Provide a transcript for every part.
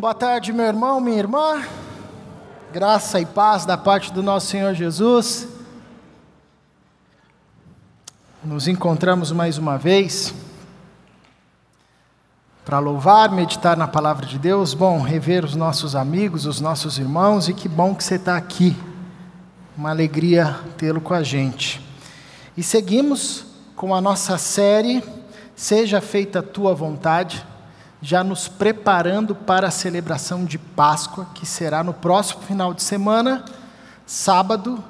Boa tarde, meu irmão, minha irmã. Graça e paz da parte do nosso Senhor Jesus. Nos encontramos mais uma vez para louvar, meditar na palavra de Deus. Bom, rever os nossos amigos, os nossos irmãos e que bom que você está aqui. Uma alegria tê-lo com a gente. E seguimos com a nossa série Seja feita a tua vontade já nos preparando para a celebração de Páscoa, que será no próximo final de semana, sábado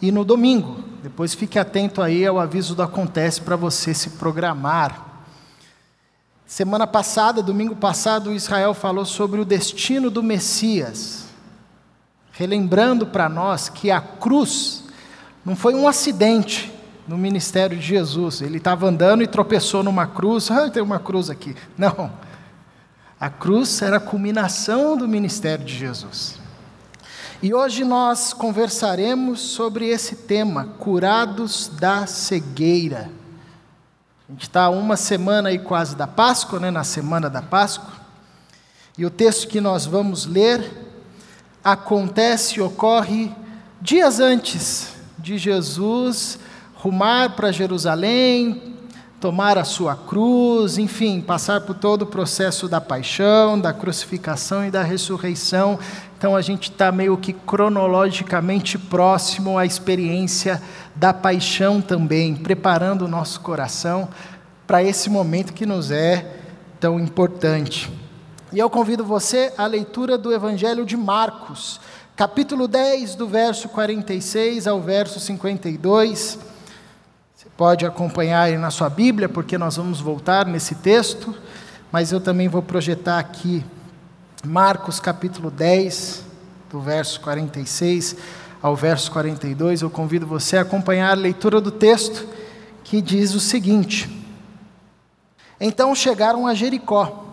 e no domingo. Depois fique atento aí ao aviso do Acontece para você se programar. Semana passada, domingo passado, Israel falou sobre o destino do Messias, relembrando para nós que a cruz não foi um acidente no ministério de Jesus. Ele estava andando e tropeçou numa cruz, ah, tem uma cruz aqui. Não a cruz era a culminação do ministério de Jesus. E hoje nós conversaremos sobre esse tema, curados da cegueira. A gente está uma semana aí quase da Páscoa, né, na semana da Páscoa. E o texto que nós vamos ler acontece ocorre dias antes de Jesus rumar para Jerusalém, tomar a sua cruz, enfim, passar por todo o processo da paixão, da crucificação e da ressurreição. Então a gente está meio que cronologicamente próximo à experiência da paixão também, preparando o nosso coração para esse momento que nos é tão importante. E eu convido você à leitura do Evangelho de Marcos, capítulo 10, do verso 46 ao verso 52 pode acompanhar aí na sua Bíblia, porque nós vamos voltar nesse texto, mas eu também vou projetar aqui Marcos capítulo 10, do verso 46 ao verso 42. Eu convido você a acompanhar a leitura do texto, que diz o seguinte: Então chegaram a Jericó,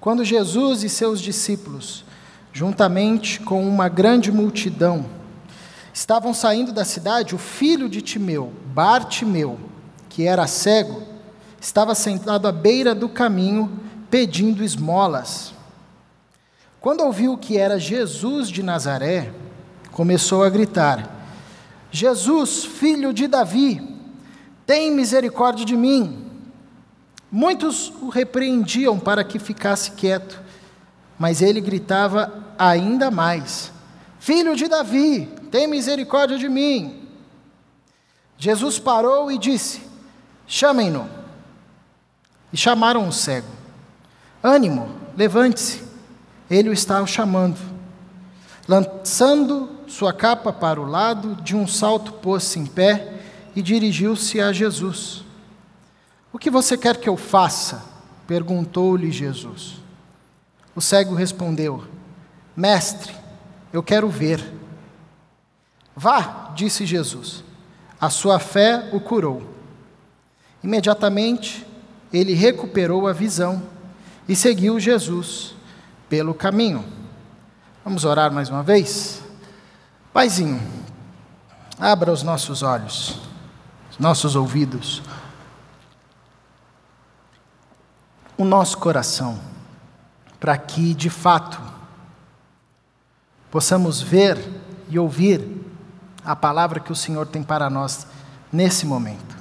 quando Jesus e seus discípulos, juntamente com uma grande multidão, Estavam saindo da cidade, o filho de Timeu, Bartimeu, que era cego, estava sentado à beira do caminho pedindo esmolas. Quando ouviu que era Jesus de Nazaré, começou a gritar: Jesus, filho de Davi, tem misericórdia de mim. Muitos o repreendiam para que ficasse quieto, mas ele gritava ainda mais: Filho de Davi, tem misericórdia de mim. Jesus parou e disse: Chamem-no. E chamaram o cego. Ânimo, levante-se. Ele o está chamando. Lançando sua capa para o lado, de um salto pôs-se em pé e dirigiu-se a Jesus. O que você quer que eu faça? perguntou-lhe Jesus. O cego respondeu: Mestre, eu quero ver. Vá, disse Jesus, a sua fé o curou. Imediatamente ele recuperou a visão e seguiu Jesus pelo caminho. Vamos orar mais uma vez? Paizinho, abra os nossos olhos, os nossos ouvidos, o nosso coração, para que de fato possamos ver e ouvir a palavra que o Senhor tem para nós nesse momento.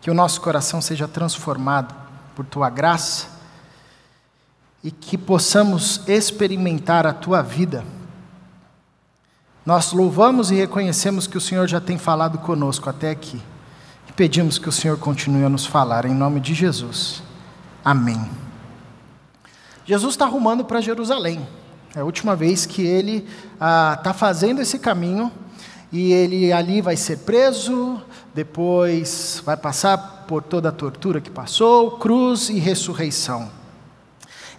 Que o nosso coração seja transformado por tua graça e que possamos experimentar a tua vida. Nós louvamos e reconhecemos que o Senhor já tem falado conosco até aqui. E pedimos que o Senhor continue a nos falar, em nome de Jesus. Amém. Jesus está rumando para Jerusalém. É a última vez que ele está ah, fazendo esse caminho e ele ali vai ser preso, depois vai passar por toda a tortura que passou, cruz e ressurreição.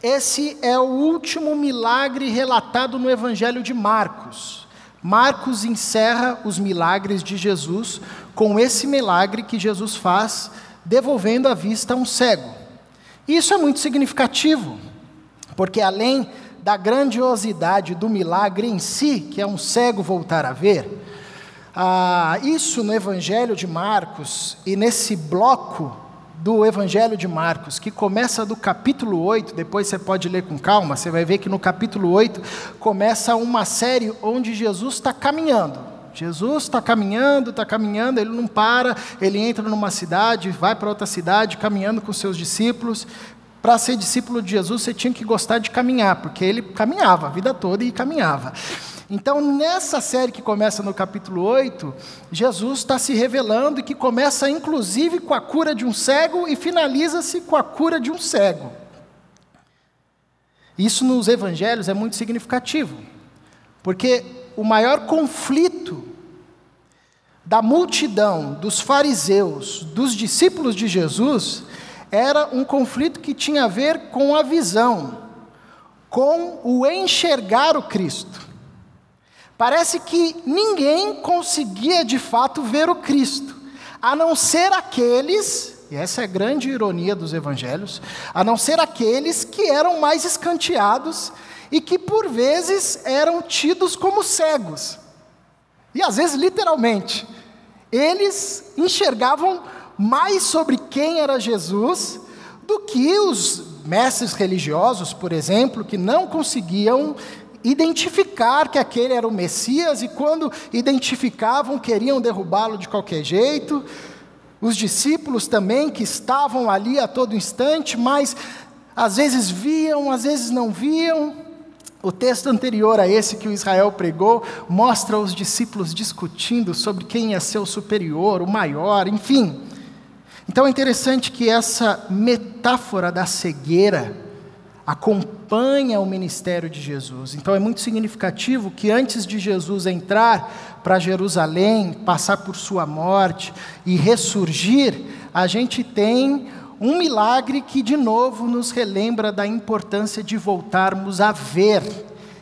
Esse é o último milagre relatado no Evangelho de Marcos. Marcos encerra os milagres de Jesus com esse milagre que Jesus faz, devolvendo a vista a um cego. Isso é muito significativo, porque além da grandiosidade do milagre em si, que é um cego voltar a ver, ah, isso no Evangelho de Marcos e nesse bloco do Evangelho de Marcos, que começa do capítulo 8, depois você pode ler com calma, você vai ver que no capítulo 8 começa uma série onde Jesus está caminhando. Jesus está caminhando, está caminhando, ele não para, ele entra numa cidade, vai para outra cidade, caminhando com seus discípulos. Para ser discípulo de Jesus, você tinha que gostar de caminhar, porque ele caminhava a vida toda e caminhava. Então, nessa série que começa no capítulo 8, Jesus está se revelando e que começa inclusive com a cura de um cego e finaliza-se com a cura de um cego. Isso nos evangelhos é muito significativo, porque o maior conflito da multidão, dos fariseus, dos discípulos de Jesus, era um conflito que tinha a ver com a visão, com o enxergar o Cristo. Parece que ninguém conseguia de fato ver o Cristo, a não ser aqueles, e essa é a grande ironia dos evangelhos, a não ser aqueles que eram mais escanteados e que por vezes eram tidos como cegos. E às vezes literalmente, eles enxergavam mais sobre quem era Jesus do que os mestres religiosos, por exemplo, que não conseguiam identificar que aquele era o Messias e quando identificavam queriam derrubá-lo de qualquer jeito. Os discípulos também que estavam ali a todo instante, mas às vezes viam, às vezes não viam. O texto anterior a esse que o Israel pregou mostra os discípulos discutindo sobre quem ser o superior, o maior, enfim. Então é interessante que essa metáfora da cegueira, acompanha o ministério de Jesus. Então é muito significativo que antes de Jesus entrar para Jerusalém, passar por sua morte e ressurgir, a gente tem um milagre que de novo nos relembra da importância de voltarmos a ver.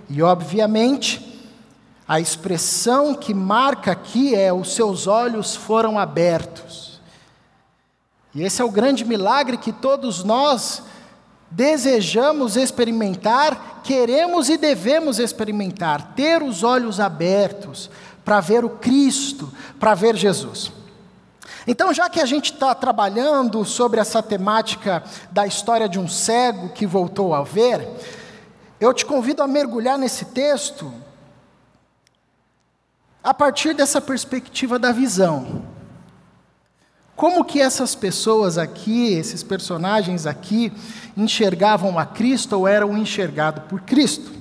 E obviamente, a expressão que marca aqui é: os seus olhos foram abertos. E esse é o grande milagre que todos nós desejamos experimentar, queremos e devemos experimentar, ter os olhos abertos para ver o Cristo, para ver Jesus. Então, já que a gente está trabalhando sobre essa temática da história de um cego que voltou a ver, eu te convido a mergulhar nesse texto a partir dessa perspectiva da visão. Como que essas pessoas aqui, esses personagens aqui, enxergavam a Cristo ou eram enxergados por Cristo?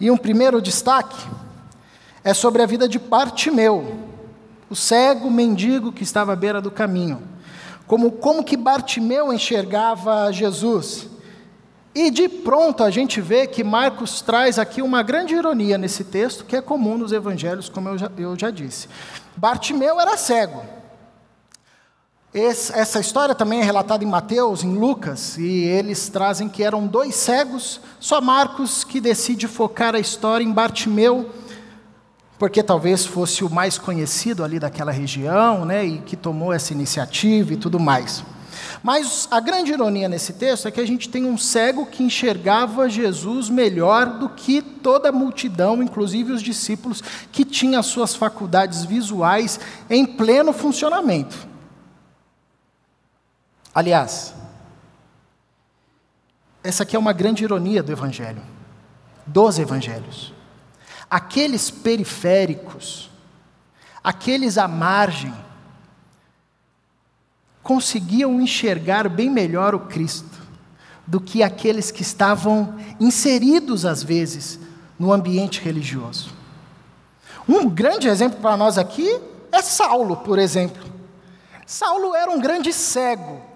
E um primeiro destaque é sobre a vida de Bartimeu, o cego mendigo que estava à beira do caminho. Como, como que Bartimeu enxergava Jesus? E de pronto a gente vê que Marcos traz aqui uma grande ironia nesse texto, que é comum nos evangelhos, como eu já, eu já disse. Bartimeu era cego. Esse, essa história também é relatada em Mateus, em Lucas, e eles trazem que eram dois cegos, só Marcos que decide focar a história em Bartimeu, porque talvez fosse o mais conhecido ali daquela região, né, e que tomou essa iniciativa e tudo mais. Mas a grande ironia nesse texto é que a gente tem um cego que enxergava Jesus melhor do que toda a multidão, inclusive os discípulos, que tinha suas faculdades visuais em pleno funcionamento. Aliás, essa aqui é uma grande ironia do Evangelho, dos Evangelhos. Aqueles periféricos, aqueles à margem, conseguiam enxergar bem melhor o Cristo do que aqueles que estavam inseridos, às vezes, no ambiente religioso. Um grande exemplo para nós aqui é Saulo, por exemplo. Saulo era um grande cego,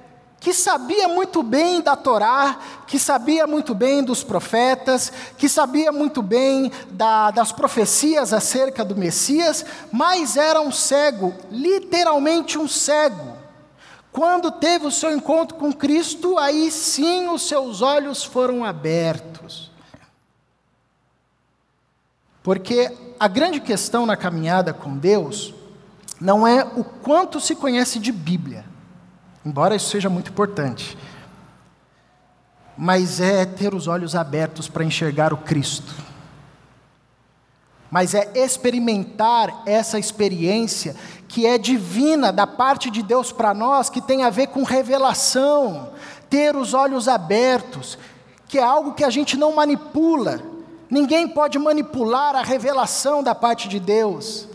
que sabia muito bem da Torá, que sabia muito bem dos profetas, que sabia muito bem da, das profecias acerca do Messias, mas era um cego, literalmente um cego. Quando teve o seu encontro com Cristo, aí sim os seus olhos foram abertos. Porque a grande questão na caminhada com Deus não é o quanto se conhece de Bíblia embora isso seja muito importante. Mas é ter os olhos abertos para enxergar o Cristo. mas é experimentar essa experiência que é divina da parte de Deus para nós, que tem a ver com revelação, ter os olhos abertos, que é algo que a gente não manipula. Ninguém pode manipular a revelação da parte de Deus.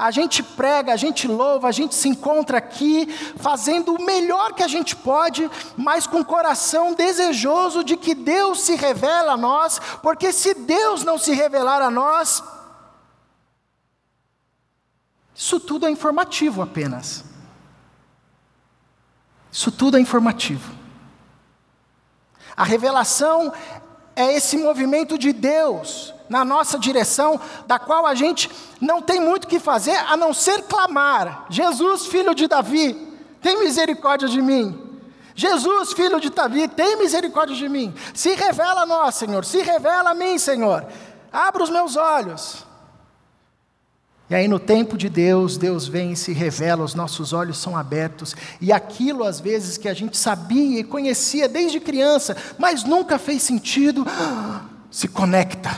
A gente prega, a gente louva, a gente se encontra aqui fazendo o melhor que a gente pode, mas com o coração desejoso de que Deus se revele a nós, porque se Deus não se revelar a nós, isso tudo é informativo apenas. Isso tudo é informativo. A revelação é esse movimento de Deus na nossa direção, da qual a gente não tem muito o que fazer a não ser clamar: Jesus, filho de Davi, tem misericórdia de mim. Jesus, filho de Davi, tem misericórdia de mim. Se revela a nós, Senhor, se revela a mim, Senhor. Abra os meus olhos. E aí, no tempo de Deus, Deus vem e se revela, os nossos olhos são abertos, e aquilo, às vezes, que a gente sabia e conhecia desde criança, mas nunca fez sentido, se conecta.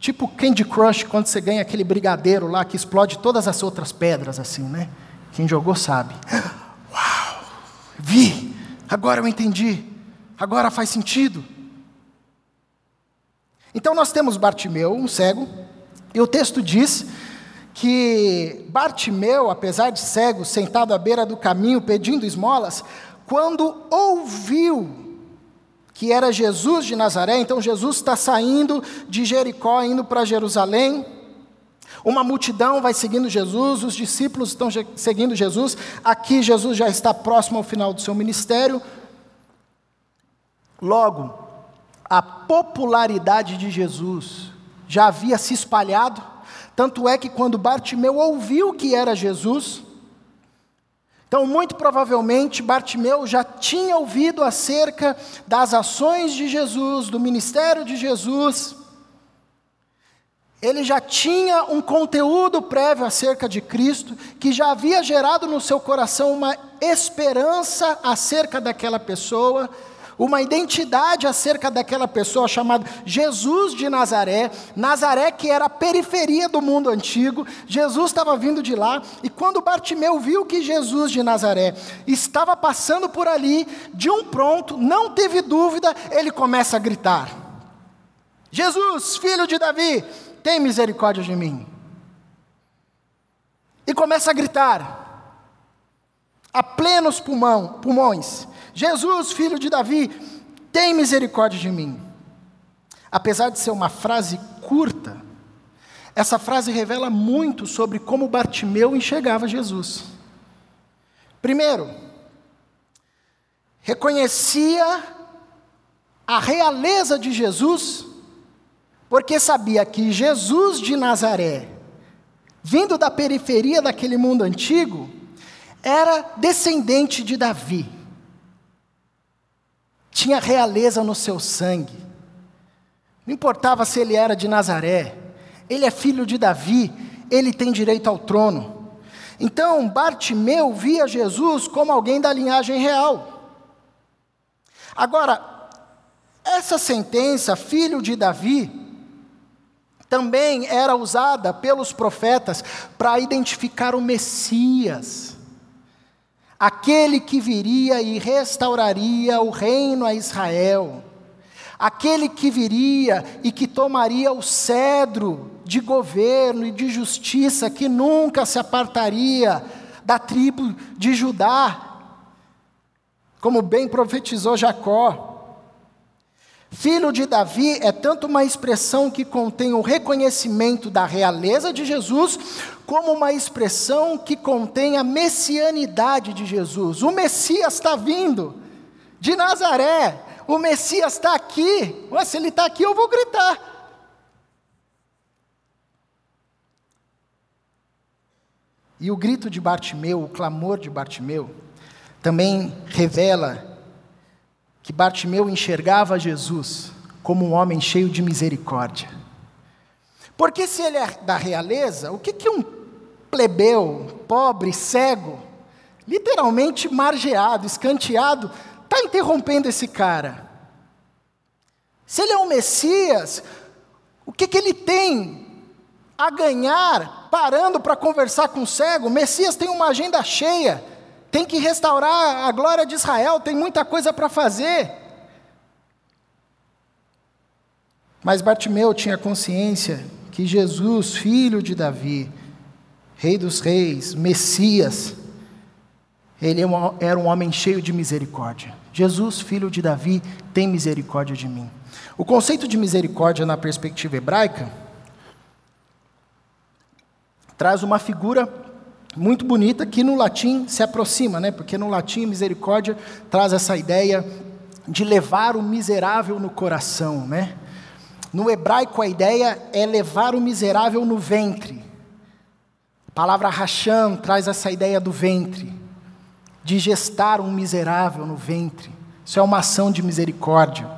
Tipo Candy Crush, quando você ganha aquele brigadeiro lá que explode todas as outras pedras, assim, né? Quem jogou sabe. Uau! Vi! Agora eu entendi. Agora faz sentido. Então nós temos Bartimeu, um cego, e o texto diz que Bartimeu, apesar de cego, sentado à beira do caminho pedindo esmolas, quando ouviu que era Jesus de Nazaré, então Jesus está saindo de Jericó, indo para Jerusalém. Uma multidão vai seguindo Jesus, os discípulos estão seguindo Jesus. Aqui Jesus já está próximo ao final do seu ministério. Logo, a popularidade de Jesus já havia se espalhado tanto é que quando Bartimeu ouviu que era Jesus, então muito provavelmente Bartimeu já tinha ouvido acerca das ações de Jesus, do ministério de Jesus, ele já tinha um conteúdo prévio acerca de Cristo, que já havia gerado no seu coração uma esperança acerca daquela pessoa, uma identidade acerca daquela pessoa chamada Jesus de Nazaré, Nazaré que era a periferia do mundo antigo, Jesus estava vindo de lá, e quando Bartimeu viu que Jesus de Nazaré estava passando por ali, de um pronto, não teve dúvida, ele começa a gritar: Jesus, filho de Davi, tem misericórdia de mim. E começa a gritar, a plenos pulmão, pulmões: Jesus, filho de Davi, tem misericórdia de mim. Apesar de ser uma frase curta, essa frase revela muito sobre como Bartimeu enxergava Jesus. Primeiro, reconhecia a realeza de Jesus, porque sabia que Jesus de Nazaré, vindo da periferia daquele mundo antigo, era descendente de Davi tinha realeza no seu sangue. Não importava se ele era de Nazaré, ele é filho de Davi, ele tem direito ao trono. Então, Bartimeu via Jesus como alguém da linhagem real. Agora, essa sentença, filho de Davi, também era usada pelos profetas para identificar o Messias aquele que viria e restauraria o reino a Israel, aquele que viria e que tomaria o cedro de governo e de justiça que nunca se apartaria da tribo de Judá, como bem profetizou Jacó. Filho de Davi é tanto uma expressão que contém o reconhecimento da realeza de Jesus, como uma expressão que contém a messianidade de Jesus. O Messias está vindo de Nazaré, o Messias está aqui. Ué, se ele está aqui, eu vou gritar. E o grito de Bartimeu, o clamor de Bartimeu, também revela que Bartimeu enxergava Jesus como um homem cheio de misericórdia. Porque se ele é da realeza, o que, que um plebeu, pobre, cego, literalmente margeado, escanteado, está interrompendo esse cara? Se ele é um Messias, o que, que ele tem a ganhar parando para conversar com o cego. O Messias tem uma agenda cheia, tem que restaurar a glória de Israel, tem muita coisa para fazer. Mas Bartimeu tinha consciência que Jesus, filho de Davi, Rei dos Reis, Messias, ele é era um homem cheio de misericórdia. Jesus, filho de Davi, tem misericórdia de mim. O conceito de misericórdia na perspectiva hebraica traz uma figura muito bonita que no latim se aproxima, né? Porque no latim misericórdia traz essa ideia de levar o miserável no coração, né? No hebraico a ideia é levar o miserável no ventre. A palavra racham traz essa ideia do ventre, de gestar um miserável no ventre. Isso é uma ação de misericórdia.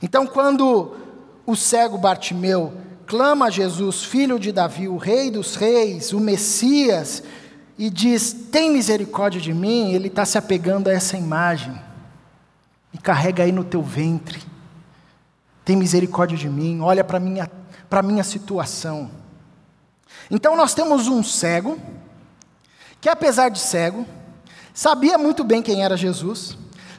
Então, quando o cego Bartimeu clama a Jesus, filho de Davi, o rei dos reis, o Messias, e diz: Tem misericórdia de mim, ele está se apegando a essa imagem. E carrega aí no teu ventre. Tem misericórdia de mim, olha para a minha, minha situação. Então nós temos um cego, que apesar de cego, sabia muito bem quem era Jesus,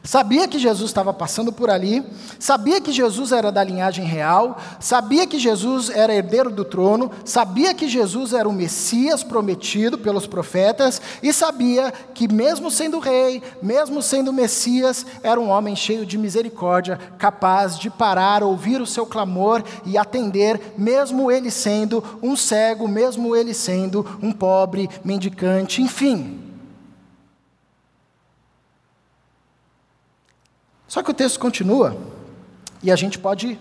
Sabia que Jesus estava passando por ali, sabia que Jesus era da linhagem real, sabia que Jesus era herdeiro do trono, sabia que Jesus era o Messias prometido pelos profetas e sabia que, mesmo sendo rei, mesmo sendo Messias, era um homem cheio de misericórdia, capaz de parar, ouvir o seu clamor e atender, mesmo ele sendo um cego, mesmo ele sendo um pobre, mendicante, enfim. Só que o texto continua e a gente pode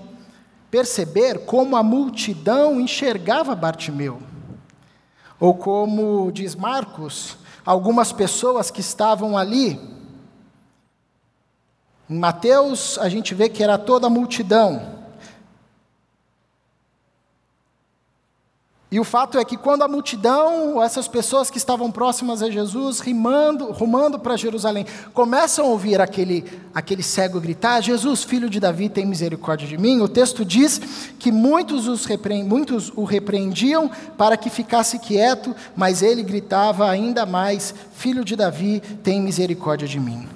perceber como a multidão enxergava Bartimeu. Ou como diz Marcos, algumas pessoas que estavam ali. Em Mateus, a gente vê que era toda a multidão. E o fato é que quando a multidão, essas pessoas que estavam próximas a Jesus, rimando, rumando para Jerusalém, começam a ouvir aquele, aquele cego gritar: Jesus, filho de Davi, tem misericórdia de mim. O texto diz que muitos, os repre... muitos o repreendiam para que ficasse quieto, mas ele gritava ainda mais: Filho de Davi, tem misericórdia de mim.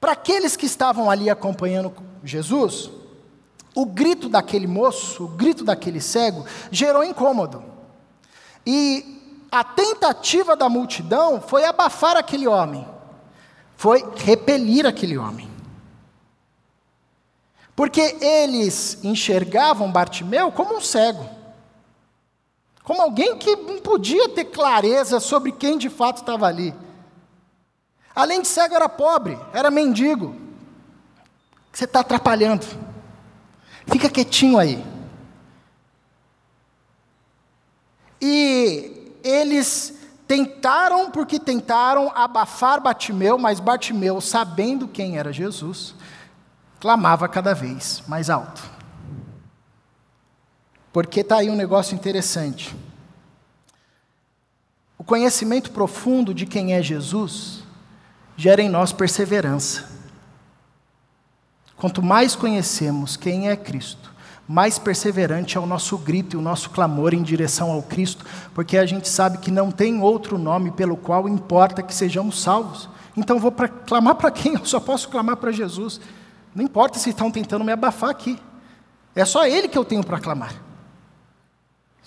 Para aqueles que estavam ali acompanhando Jesus, o grito daquele moço, o grito daquele cego, gerou incômodo. E a tentativa da multidão foi abafar aquele homem, foi repelir aquele homem. Porque eles enxergavam Bartimeu como um cego, como alguém que não podia ter clareza sobre quem de fato estava ali. Além de cego, era pobre, era mendigo. Você está atrapalhando. Fica quietinho aí. E eles tentaram, porque tentaram abafar Bartimeu, mas Bartimeu, sabendo quem era Jesus, clamava cada vez mais alto. Porque está aí um negócio interessante. O conhecimento profundo de quem é Jesus gera em nós perseverança. Quanto mais conhecemos quem é Cristo, mais perseverante é o nosso grito e o nosso clamor em direção ao Cristo, porque a gente sabe que não tem outro nome pelo qual importa que sejamos salvos. Então vou pra, clamar para quem? Eu só posso clamar para Jesus. Não importa se estão tentando me abafar aqui. É só Ele que eu tenho para clamar.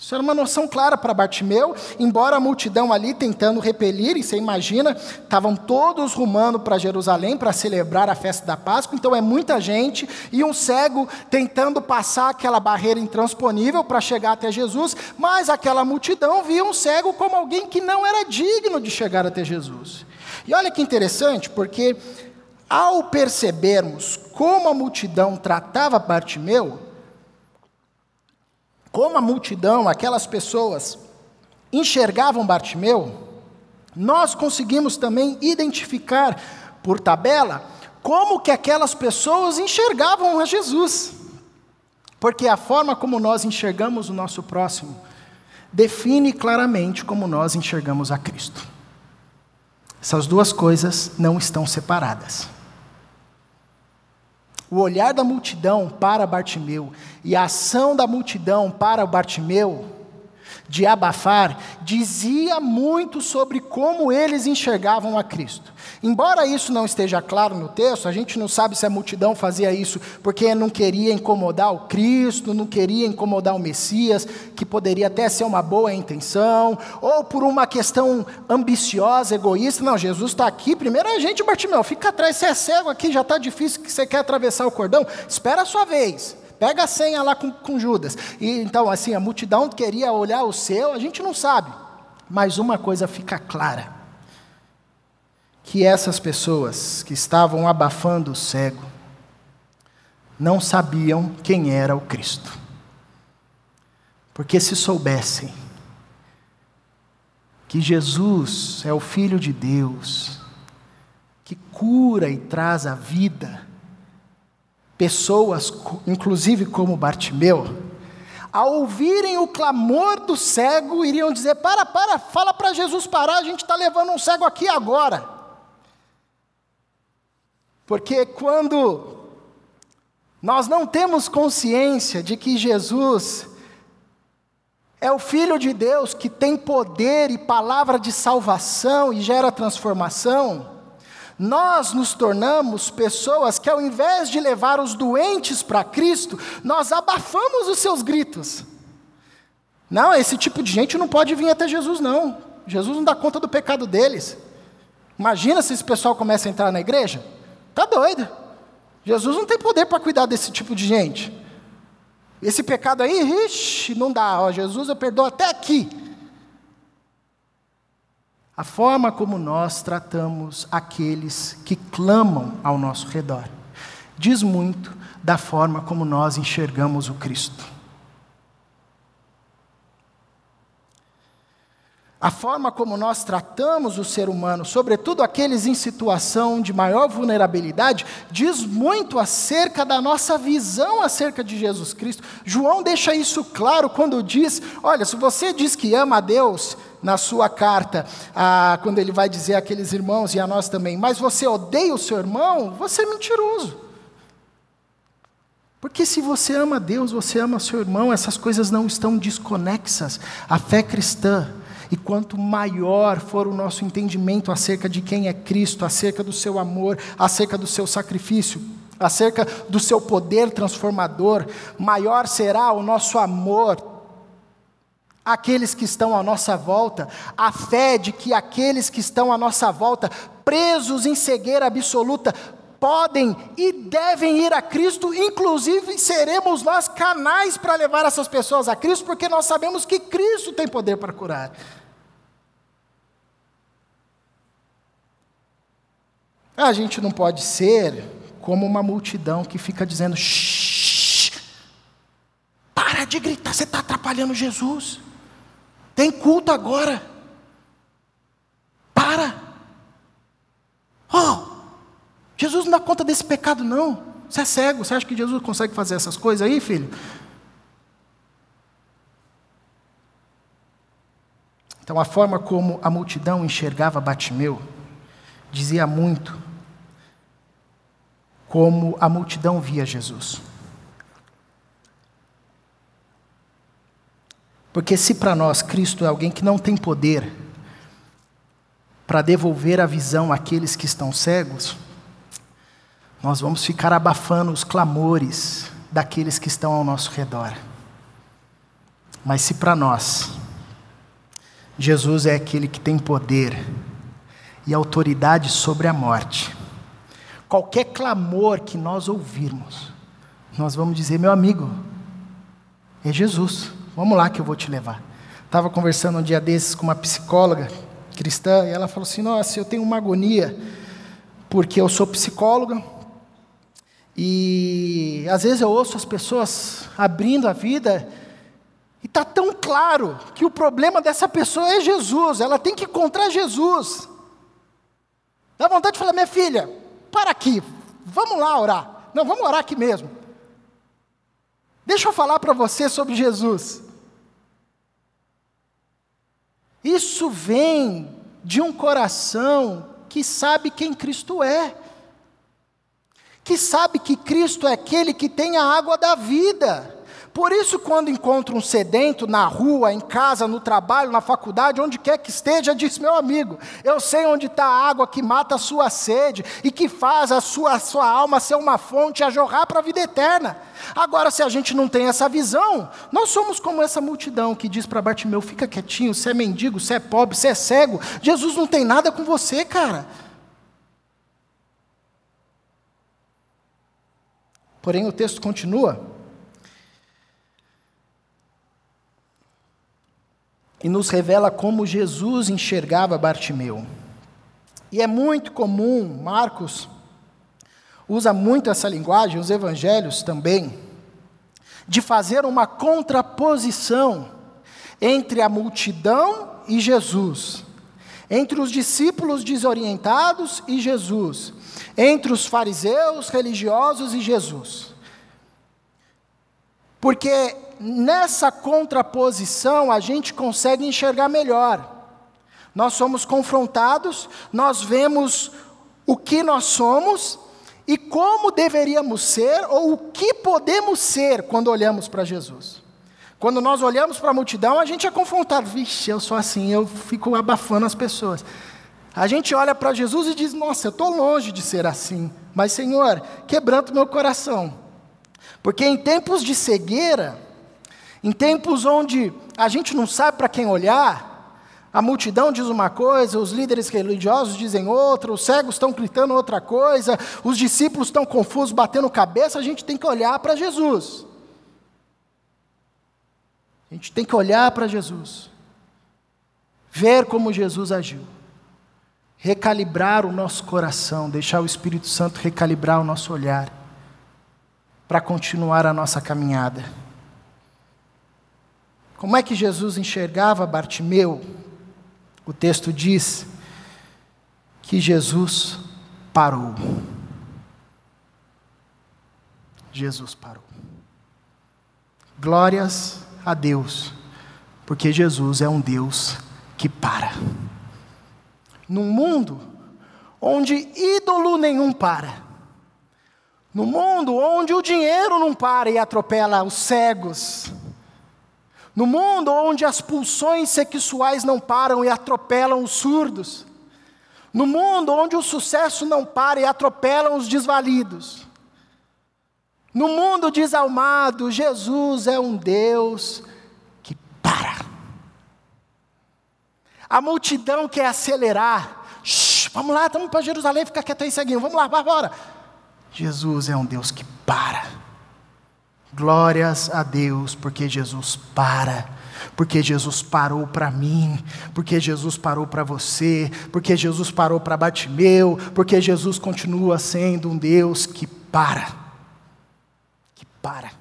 Isso era uma noção clara para Bartimeu, embora a multidão ali tentando repelir, e você imagina, estavam todos rumando para Jerusalém para celebrar a festa da Páscoa, então é muita gente, e um cego tentando passar aquela barreira intransponível para chegar até Jesus, mas aquela multidão via um cego como alguém que não era digno de chegar até Jesus. E olha que interessante, porque ao percebermos como a multidão tratava Bartimeu, como a multidão, aquelas pessoas, enxergavam Bartimeu, nós conseguimos também identificar por tabela como que aquelas pessoas enxergavam a Jesus. Porque a forma como nós enxergamos o nosso próximo define claramente como nós enxergamos a Cristo. Essas duas coisas não estão separadas. O olhar da multidão para Bartimeu e a ação da multidão para Bartimeu de abafar dizia muito sobre como eles enxergavam a Cristo. Embora isso não esteja claro no texto, a gente não sabe se a multidão fazia isso porque não queria incomodar o Cristo, não queria incomodar o Messias, que poderia até ser uma boa intenção, ou por uma questão ambiciosa, egoísta. Não, Jesus está aqui, primeiro a gente, Bartimeu, fica atrás, você é cego aqui, já está difícil que você quer atravessar o cordão, espera a sua vez. Pega a senha lá com, com Judas. E então, assim, a multidão queria olhar o seu, a gente não sabe. Mas uma coisa fica clara: que essas pessoas que estavam abafando o cego não sabiam quem era o Cristo. Porque se soubessem que Jesus é o Filho de Deus, que cura e traz a vida, pessoas, inclusive como Bartimeu, ao ouvirem o clamor do cego, iriam dizer: Para, para, fala para Jesus parar, a gente está levando um cego aqui agora. Porque quando nós não temos consciência de que Jesus é o Filho de Deus que tem poder e palavra de salvação e gera transformação, nós nos tornamos pessoas que, ao invés de levar os doentes para Cristo, nós abafamos os seus gritos. Não, esse tipo de gente não pode vir até Jesus, não. Jesus não dá conta do pecado deles. Imagina se esse pessoal começa a entrar na igreja. Tá doido. Jesus não tem poder para cuidar desse tipo de gente. Esse pecado aí, ixi, não dá. Ó, Jesus eu perdoo até aqui. A forma como nós tratamos aqueles que clamam ao nosso redor diz muito da forma como nós enxergamos o Cristo. A forma como nós tratamos o ser humano, sobretudo aqueles em situação de maior vulnerabilidade, diz muito acerca da nossa visão acerca de Jesus Cristo. João deixa isso claro quando diz: olha, se você diz que ama a Deus, na sua carta, ah, quando ele vai dizer àqueles irmãos e a nós também, mas você odeia o seu irmão, você é mentiroso. Porque se você ama Deus, você ama seu irmão, essas coisas não estão desconexas. A fé cristã, e quanto maior for o nosso entendimento acerca de quem é Cristo, acerca do seu amor, acerca do seu sacrifício, acerca do seu poder transformador, maior será o nosso amor aqueles que estão à nossa volta, a fé de que aqueles que estão à nossa volta, presos em cegueira absoluta, podem e devem ir a Cristo, inclusive seremos nós canais para levar essas pessoas a Cristo, porque nós sabemos que Cristo tem poder para curar. A gente não pode ser como uma multidão que fica dizendo: Shh, para de gritar, você está atrapalhando Jesus. Tem culto agora. Para. Oh, Jesus não dá conta desse pecado, não. Você é cego, você acha que Jesus consegue fazer essas coisas aí, filho? Então, a forma como a multidão enxergava Batimeu dizia muito como a multidão via Jesus. Porque se para nós Cristo é alguém que não tem poder para devolver a visão àqueles que estão cegos, nós vamos ficar abafando os clamores daqueles que estão ao nosso redor. Mas se para nós Jesus é aquele que tem poder e autoridade sobre a morte, qualquer clamor que nós ouvirmos, nós vamos dizer, meu amigo, é Jesus. Vamos lá que eu vou te levar. Estava conversando um dia desses com uma psicóloga cristã e ela falou assim: Nossa, eu tenho uma agonia, porque eu sou psicóloga e às vezes eu ouço as pessoas abrindo a vida e está tão claro que o problema dessa pessoa é Jesus, ela tem que encontrar Jesus. Dá vontade de falar: Minha filha, para aqui, vamos lá orar. Não, vamos orar aqui mesmo. Deixa eu falar para você sobre Jesus. Isso vem de um coração que sabe quem Cristo é, que sabe que Cristo é aquele que tem a água da vida. Por isso, quando encontra um sedento na rua, em casa, no trabalho, na faculdade, onde quer que esteja, diz: Meu amigo, eu sei onde está a água que mata a sua sede e que faz a sua, a sua alma ser uma fonte a jorrar para a vida eterna. Agora, se a gente não tem essa visão, nós somos como essa multidão que diz para Bartimeu: Fica quietinho, você é mendigo, você é pobre, você é cego. Jesus não tem nada com você, cara. Porém, o texto continua. E nos revela como Jesus enxergava Bartimeu. E é muito comum, Marcos usa muito essa linguagem, os evangelhos também, de fazer uma contraposição entre a multidão e Jesus, entre os discípulos desorientados e Jesus, entre os fariseus religiosos e Jesus. Porque nessa contraposição a gente consegue enxergar melhor. Nós somos confrontados, nós vemos o que nós somos e como deveríamos ser ou o que podemos ser quando olhamos para Jesus. Quando nós olhamos para a multidão, a gente é confrontado. Vixe, eu sou assim, eu fico abafando as pessoas. A gente olha para Jesus e diz: Nossa, eu estou longe de ser assim, mas Senhor, quebranta meu coração. Porque em tempos de cegueira, em tempos onde a gente não sabe para quem olhar, a multidão diz uma coisa, os líderes religiosos dizem outra, os cegos estão gritando outra coisa, os discípulos estão confusos, batendo cabeça, a gente tem que olhar para Jesus. A gente tem que olhar para Jesus, ver como Jesus agiu recalibrar o nosso coração, deixar o Espírito Santo recalibrar o nosso olhar, para continuar a nossa caminhada. Como é que Jesus enxergava Bartimeu? O texto diz que Jesus parou. Jesus parou. Glórias a Deus, porque Jesus é um Deus que para num mundo onde ídolo nenhum para, no mundo onde o dinheiro não para e atropela os cegos, no mundo onde as pulsões sexuais não param e atropelam os surdos, no mundo onde o sucesso não para e atropelam os desvalidos, no mundo desalmado, Jesus é um Deus A multidão quer acelerar. Shhh, vamos lá, estamos para Jerusalém, fica quieto aí, seguindo. Vamos lá, embora. Jesus é um Deus que para. Glórias a Deus, porque Jesus para. Porque Jesus parou para mim, porque Jesus parou para você, porque Jesus parou para Batimeu, porque Jesus continua sendo um Deus que para. Que para.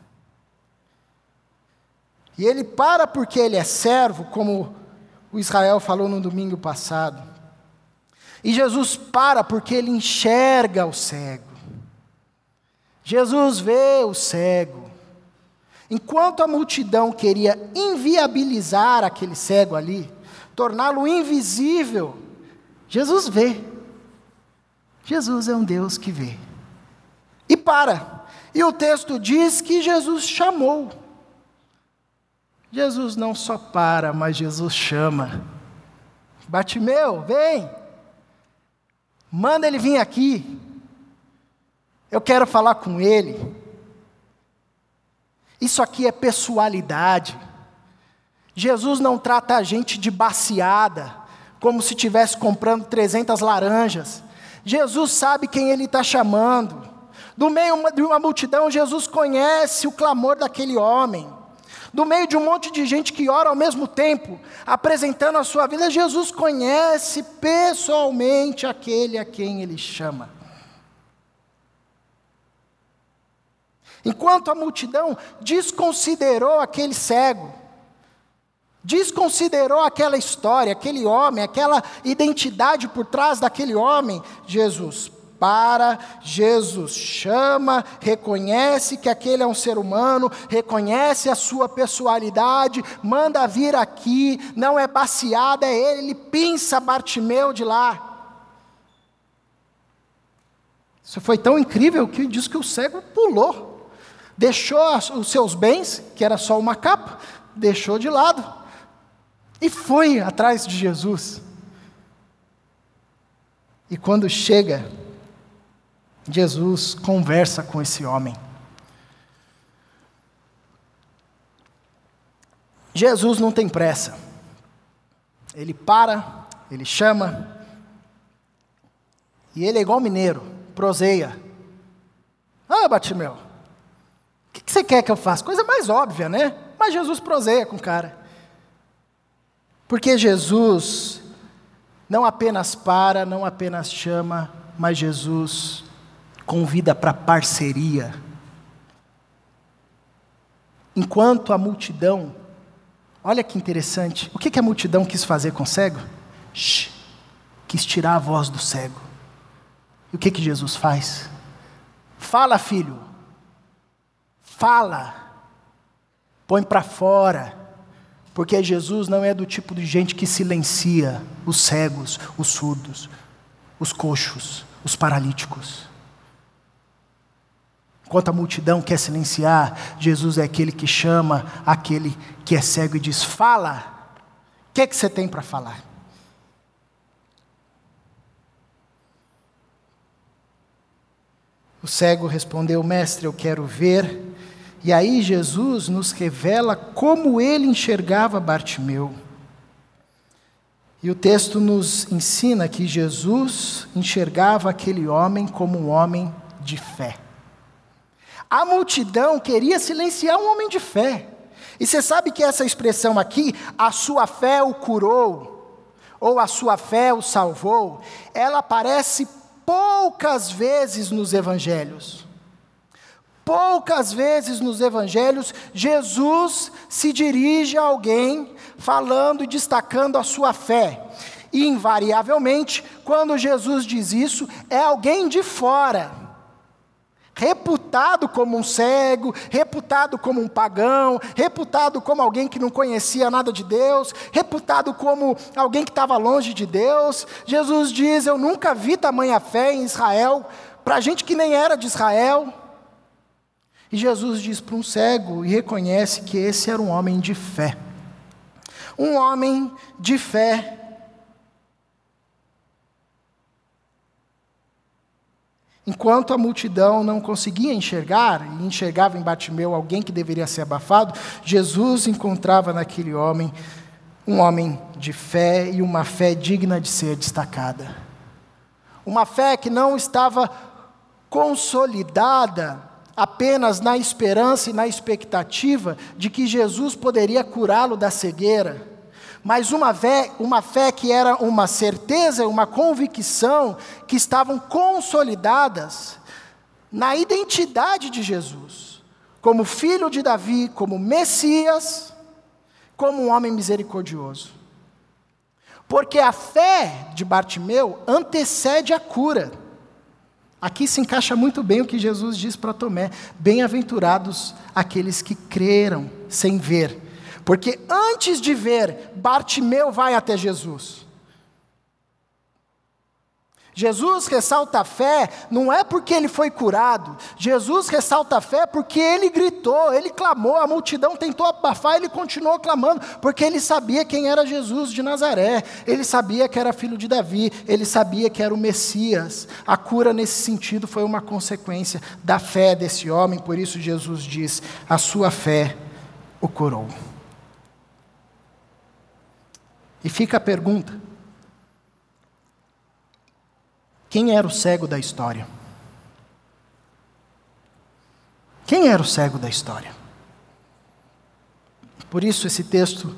E ele para porque ele é servo, como o Israel falou no domingo passado. E Jesus para porque ele enxerga o cego. Jesus vê o cego. Enquanto a multidão queria inviabilizar aquele cego ali, torná-lo invisível, Jesus vê. Jesus é um Deus que vê. E para. E o texto diz que Jesus chamou. Jesus não só para, mas Jesus chama. Batimeu, vem. Manda ele vir aqui. Eu quero falar com ele. Isso aqui é pessoalidade. Jesus não trata a gente de baciada, como se estivesse comprando 300 laranjas. Jesus sabe quem ele está chamando. Do meio de uma multidão, Jesus conhece o clamor daquele homem. Do meio de um monte de gente que ora ao mesmo tempo, apresentando a sua vida, Jesus conhece pessoalmente aquele a quem ele chama. Enquanto a multidão desconsiderou aquele cego, desconsiderou aquela história, aquele homem, aquela identidade por trás daquele homem, Jesus para, Jesus chama, reconhece que aquele é um ser humano, reconhece a sua pessoalidade, manda vir aqui, não é baseada, é ele, ele pinça Bartimeu de lá. Isso foi tão incrível que diz que o cego pulou. Deixou os seus bens, que era só uma capa, deixou de lado e foi atrás de Jesus. E quando chega, Jesus conversa com esse homem. Jesus não tem pressa. Ele para, ele chama, e ele é igual mineiro, proseia. Ah, Batimeu, o que, você quer que eu faça? Coisa mais óbvia, né? Mas Jesus proseia com o cara. Porque Jesus não apenas para, não apenas chama, mas Jesus convida para parceria. Enquanto a multidão, olha que interessante, o que, a multidão quis fazer com o cego? Shhh, quis tirar a voz do cego. E o que Jesus faz? Fala, filho, fala, põe para fora porque Jesus não é do tipo de gente que silencia os cegos, os surdos, os coxos, os paralíticos. Enquanto a multidão quer silenciar, Jesus é aquele que chama aquele que é cego e diz: Fala, o que, é que você tem para falar? O cego respondeu: Mestre, eu quero ver. E aí Jesus nos revela como ele enxergava Bartimeu. E o texto nos ensina que Jesus enxergava aquele homem como um homem de fé. A multidão queria silenciar um homem de fé. E você sabe que essa expressão aqui, a sua fé o curou, ou a sua fé o salvou, ela aparece poucas vezes nos evangelhos. Poucas vezes nos evangelhos, Jesus se dirige a alguém falando e destacando a sua fé. E, invariavelmente, quando Jesus diz isso, é alguém de fora, reputado como um cego, reputado como um pagão, reputado como alguém que não conhecia nada de Deus, reputado como alguém que estava longe de Deus. Jesus diz: Eu nunca vi tamanha fé em Israel, para gente que nem era de Israel. E Jesus diz para um cego e reconhece que esse era um homem de fé. Um homem de fé. Enquanto a multidão não conseguia enxergar, e enxergava em Batimeu alguém que deveria ser abafado, Jesus encontrava naquele homem um homem de fé e uma fé digna de ser destacada. Uma fé que não estava consolidada apenas na esperança e na expectativa de que Jesus poderia curá-lo da cegueira, mas uma fé, uma fé que era uma certeza, uma convicção que estavam consolidadas na identidade de Jesus, como filho de Davi, como Messias, como um homem misericordioso. Porque a fé de Bartimeu antecede a cura. Aqui se encaixa muito bem o que Jesus diz para Tomé: Bem-aventurados aqueles que creram sem ver. Porque antes de ver, Bartimeu vai até Jesus. Jesus ressalta a fé não é porque ele foi curado, Jesus ressalta a fé porque ele gritou, ele clamou, a multidão tentou abafar, ele continuou clamando, porque ele sabia quem era Jesus de Nazaré, ele sabia que era filho de Davi, ele sabia que era o Messias. A cura nesse sentido foi uma consequência da fé desse homem, por isso Jesus diz: a sua fé o curou. E fica a pergunta: Quem era o cego da história? Quem era o cego da história? Por isso, esse texto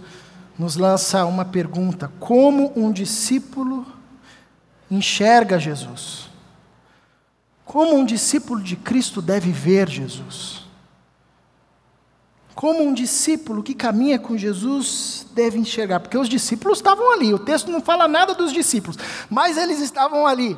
nos lança uma pergunta: como um discípulo enxerga Jesus? Como um discípulo de Cristo deve ver Jesus? Como um discípulo que caminha com Jesus deve enxergar? Porque os discípulos estavam ali, o texto não fala nada dos discípulos, mas eles estavam ali.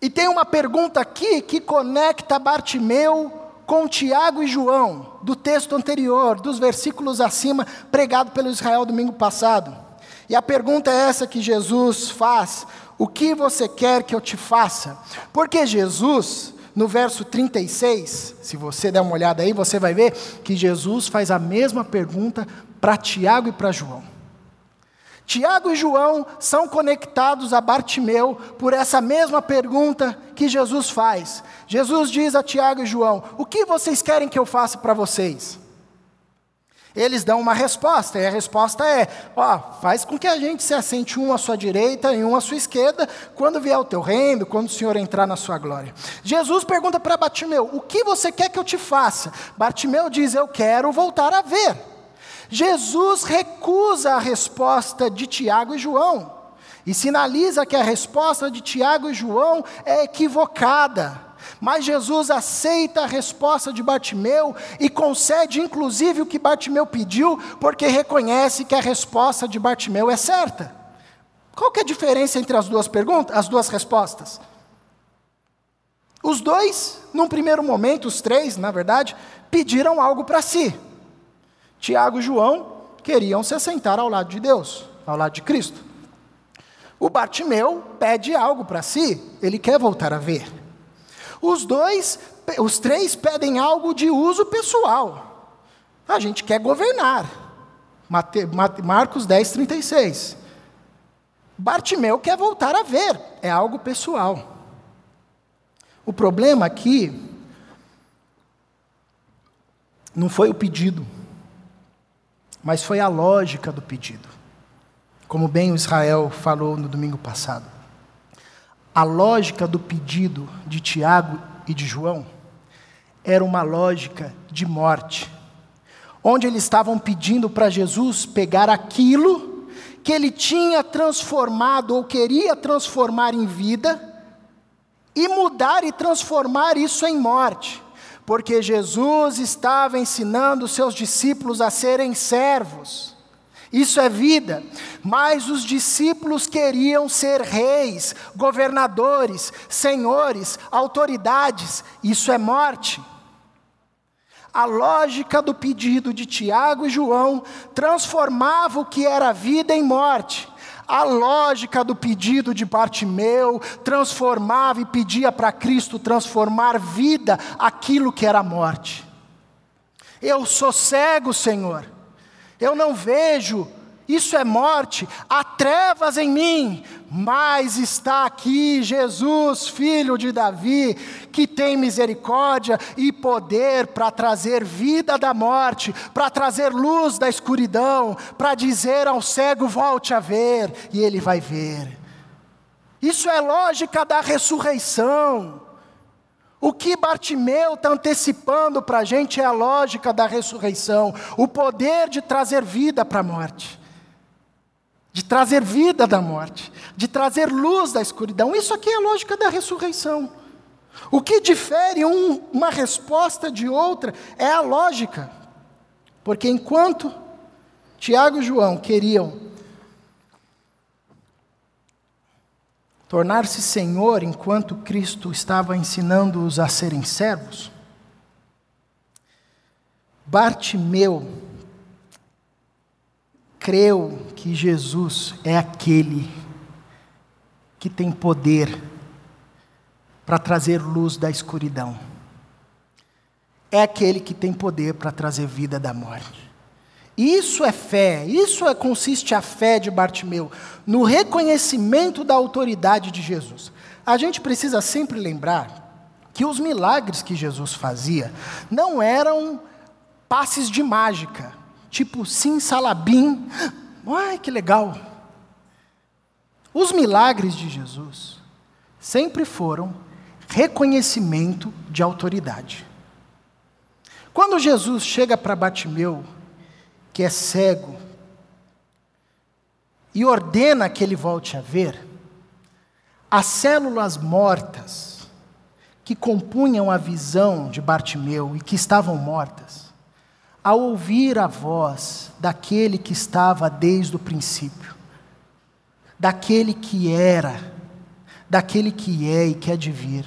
E tem uma pergunta aqui que conecta Bartimeu com Tiago e João, do texto anterior, dos versículos acima, pregado pelo Israel domingo passado. E a pergunta é essa que Jesus faz: O que você quer que eu te faça? Porque Jesus no verso 36, se você der uma olhada aí, você vai ver que Jesus faz a mesma pergunta para Tiago e para João. Tiago e João são conectados a Bartimeu por essa mesma pergunta que Jesus faz. Jesus diz a Tiago e João: O que vocês querem que eu faça para vocês? Eles dão uma resposta, e a resposta é: ó, faz com que a gente se assente um à sua direita e um à sua esquerda, quando vier o teu reino, quando o Senhor entrar na sua glória. Jesus pergunta para Bartimeu: o que você quer que eu te faça? Bartimeu diz: eu quero voltar a ver. Jesus recusa a resposta de Tiago e João e sinaliza que a resposta de Tiago e João é equivocada. Mas Jesus aceita a resposta de Bartimeu e concede inclusive o que Bartimeu pediu, porque reconhece que a resposta de Bartimeu é certa. Qual que é a diferença entre as duas perguntas, as duas respostas? Os dois, num primeiro momento, os três, na verdade, pediram algo para si. Tiago e João queriam se assentar ao lado de Deus, ao lado de Cristo. O Bartimeu pede algo para si, ele quer voltar a ver. Os dois, os três pedem algo de uso pessoal. A gente quer governar. Marcos 10, 36. Bartimeu quer voltar a ver, é algo pessoal. O problema aqui não foi o pedido mas foi a lógica do pedido. Como bem o Israel falou no domingo passado. A lógica do pedido de Tiago e de João era uma lógica de morte, onde eles estavam pedindo para Jesus pegar aquilo que ele tinha transformado ou queria transformar em vida e mudar e transformar isso em morte porque Jesus estava ensinando seus discípulos a serem servos. Isso é vida, mas os discípulos queriam ser reis, governadores, senhores, autoridades. Isso é morte. A lógica do pedido de Tiago e João transformava o que era vida em morte. A lógica do pedido de Bartimeu transformava e pedia para Cristo transformar vida aquilo que era morte. Eu sou cego, Senhor. Eu não vejo isso é morte, há trevas em mim, mas está aqui Jesus, filho de Davi, que tem misericórdia e poder para trazer vida da morte, para trazer luz da escuridão, para dizer ao cego: volte a ver, e ele vai ver. Isso é lógica da ressurreição. O que Bartimeu está antecipando para a gente é a lógica da ressurreição, o poder de trazer vida para a morte de trazer vida da morte, de trazer luz da escuridão. Isso aqui é a lógica da ressurreição. O que difere um, uma resposta de outra é a lógica. Porque enquanto Tiago e João queriam tornar-se senhor enquanto Cristo estava ensinando-os a serem servos, Bartimeu creu que Jesus é aquele que tem poder para trazer luz da escuridão. É aquele que tem poder para trazer vida da morte. Isso é fé, isso é, consiste a fé de Bartimeu, no reconhecimento da autoridade de Jesus. A gente precisa sempre lembrar que os milagres que Jesus fazia não eram passes de mágica, tipo sim salabim. Ai, que legal. Os milagres de Jesus sempre foram reconhecimento de autoridade. Quando Jesus chega para Batimeu, que é cego, e ordena que ele volte a ver, as células mortas que compunham a visão de Bartimeu e que estavam mortas, ao ouvir a voz daquele que estava desde o princípio, daquele que era, daquele que é e que há de vir,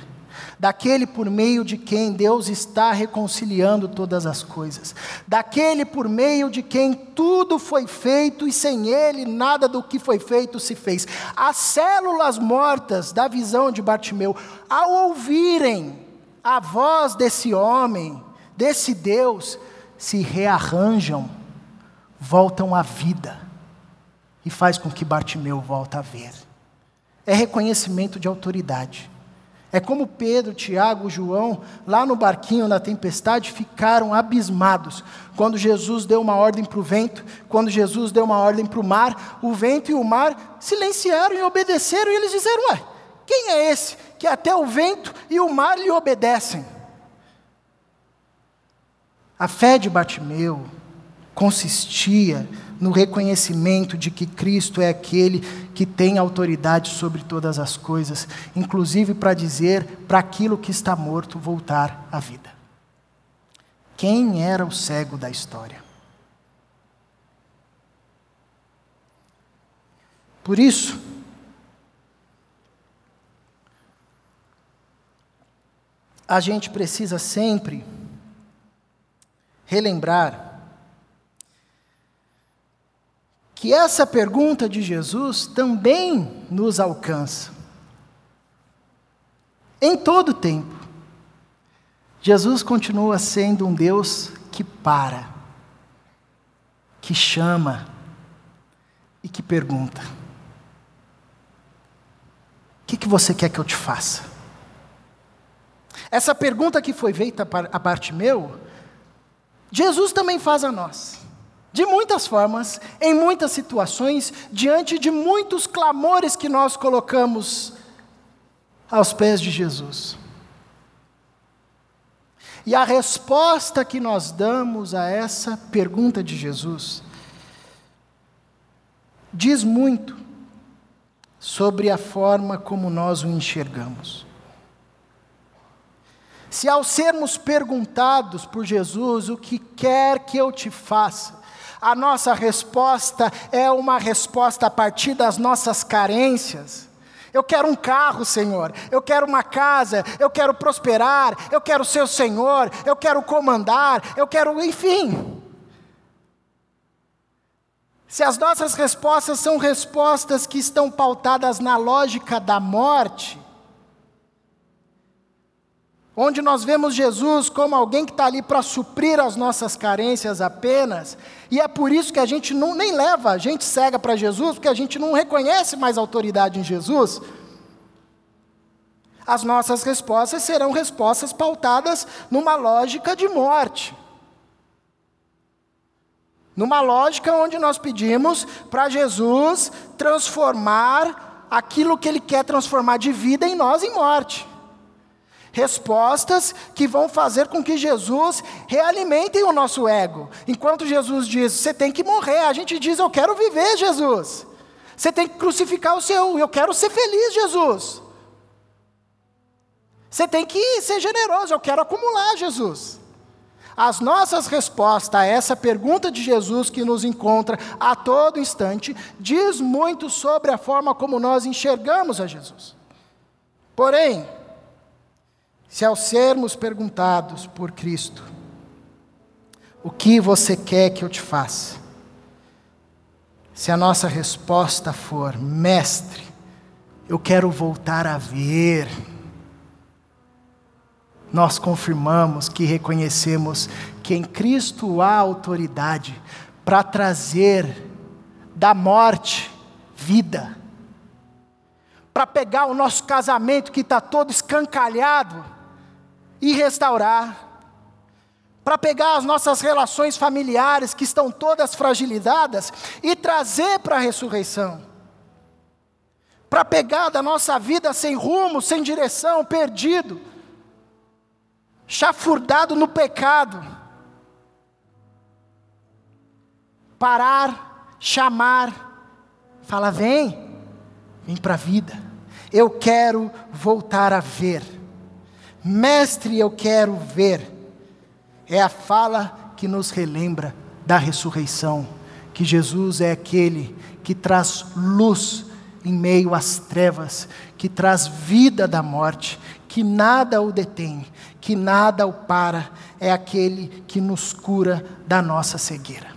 daquele por meio de quem Deus está reconciliando todas as coisas, daquele por meio de quem tudo foi feito e sem ele nada do que foi feito se fez. As células mortas da visão de Bartimeu, ao ouvirem a voz desse homem, desse Deus, se rearranjam, voltam à vida e faz com que Bartimeu volte a ver. É reconhecimento de autoridade. É como Pedro, Tiago, João, lá no barquinho na tempestade, ficaram abismados quando Jesus deu uma ordem para o vento, quando Jesus deu uma ordem para o mar, o vento e o mar silenciaram e obedeceram, e eles disseram: Ué, quem é esse que até o vento e o mar lhe obedecem? A fé de Bartimeu consistia no reconhecimento de que Cristo é aquele que tem autoridade sobre todas as coisas, inclusive para dizer para aquilo que está morto voltar à vida. Quem era o cego da história? Por isso, a gente precisa sempre relembrar que essa pergunta de Jesus também nos alcança. Em todo tempo, Jesus continua sendo um Deus que para, que chama e que pergunta: O que, que você quer que eu te faça? Essa pergunta que foi feita a Bartimeu, Jesus também faz a nós. De muitas formas, em muitas situações, diante de muitos clamores que nós colocamos aos pés de Jesus. E a resposta que nós damos a essa pergunta de Jesus diz muito sobre a forma como nós o enxergamos. Se ao sermos perguntados por Jesus, o que quer que eu te faça, a nossa resposta é uma resposta a partir das nossas carências. Eu quero um carro, Senhor. Eu quero uma casa. Eu quero prosperar. Eu quero ser o Senhor. Eu quero comandar. Eu quero, enfim. Se as nossas respostas são respostas que estão pautadas na lógica da morte, onde nós vemos Jesus como alguém que está ali para suprir as nossas carências apenas, e é por isso que a gente não, nem leva a gente cega para Jesus, porque a gente não reconhece mais autoridade em Jesus. As nossas respostas serão respostas pautadas numa lógica de morte. Numa lógica onde nós pedimos para Jesus transformar aquilo que Ele quer transformar de vida em nós em morte. Respostas que vão fazer com que Jesus realimentem o nosso ego. Enquanto Jesus diz, você tem que morrer, a gente diz, eu quero viver, Jesus. Você tem que crucificar o seu, eu quero ser feliz, Jesus. Você tem que ser generoso, eu quero acumular, Jesus. As nossas respostas a essa pergunta de Jesus que nos encontra a todo instante diz muito sobre a forma como nós enxergamos a Jesus. Porém, se ao sermos perguntados por Cristo, o que você quer que eu te faça? Se a nossa resposta for, mestre, eu quero voltar a ver, nós confirmamos que reconhecemos que em Cristo há autoridade para trazer da morte vida, para pegar o nosso casamento que está todo escancalhado e restaurar, para pegar as nossas relações familiares que estão todas fragilizadas e trazer para a ressurreição. Para pegar da nossa vida sem rumo, sem direção, perdido, chafurdado no pecado. Parar, chamar, fala: vem, vem para a vida. Eu quero voltar a ver. Mestre, eu quero ver. É a fala que nos relembra da ressurreição, que Jesus é aquele que traz luz em meio às trevas, que traz vida da morte, que nada o detém, que nada o para, é aquele que nos cura da nossa cegueira.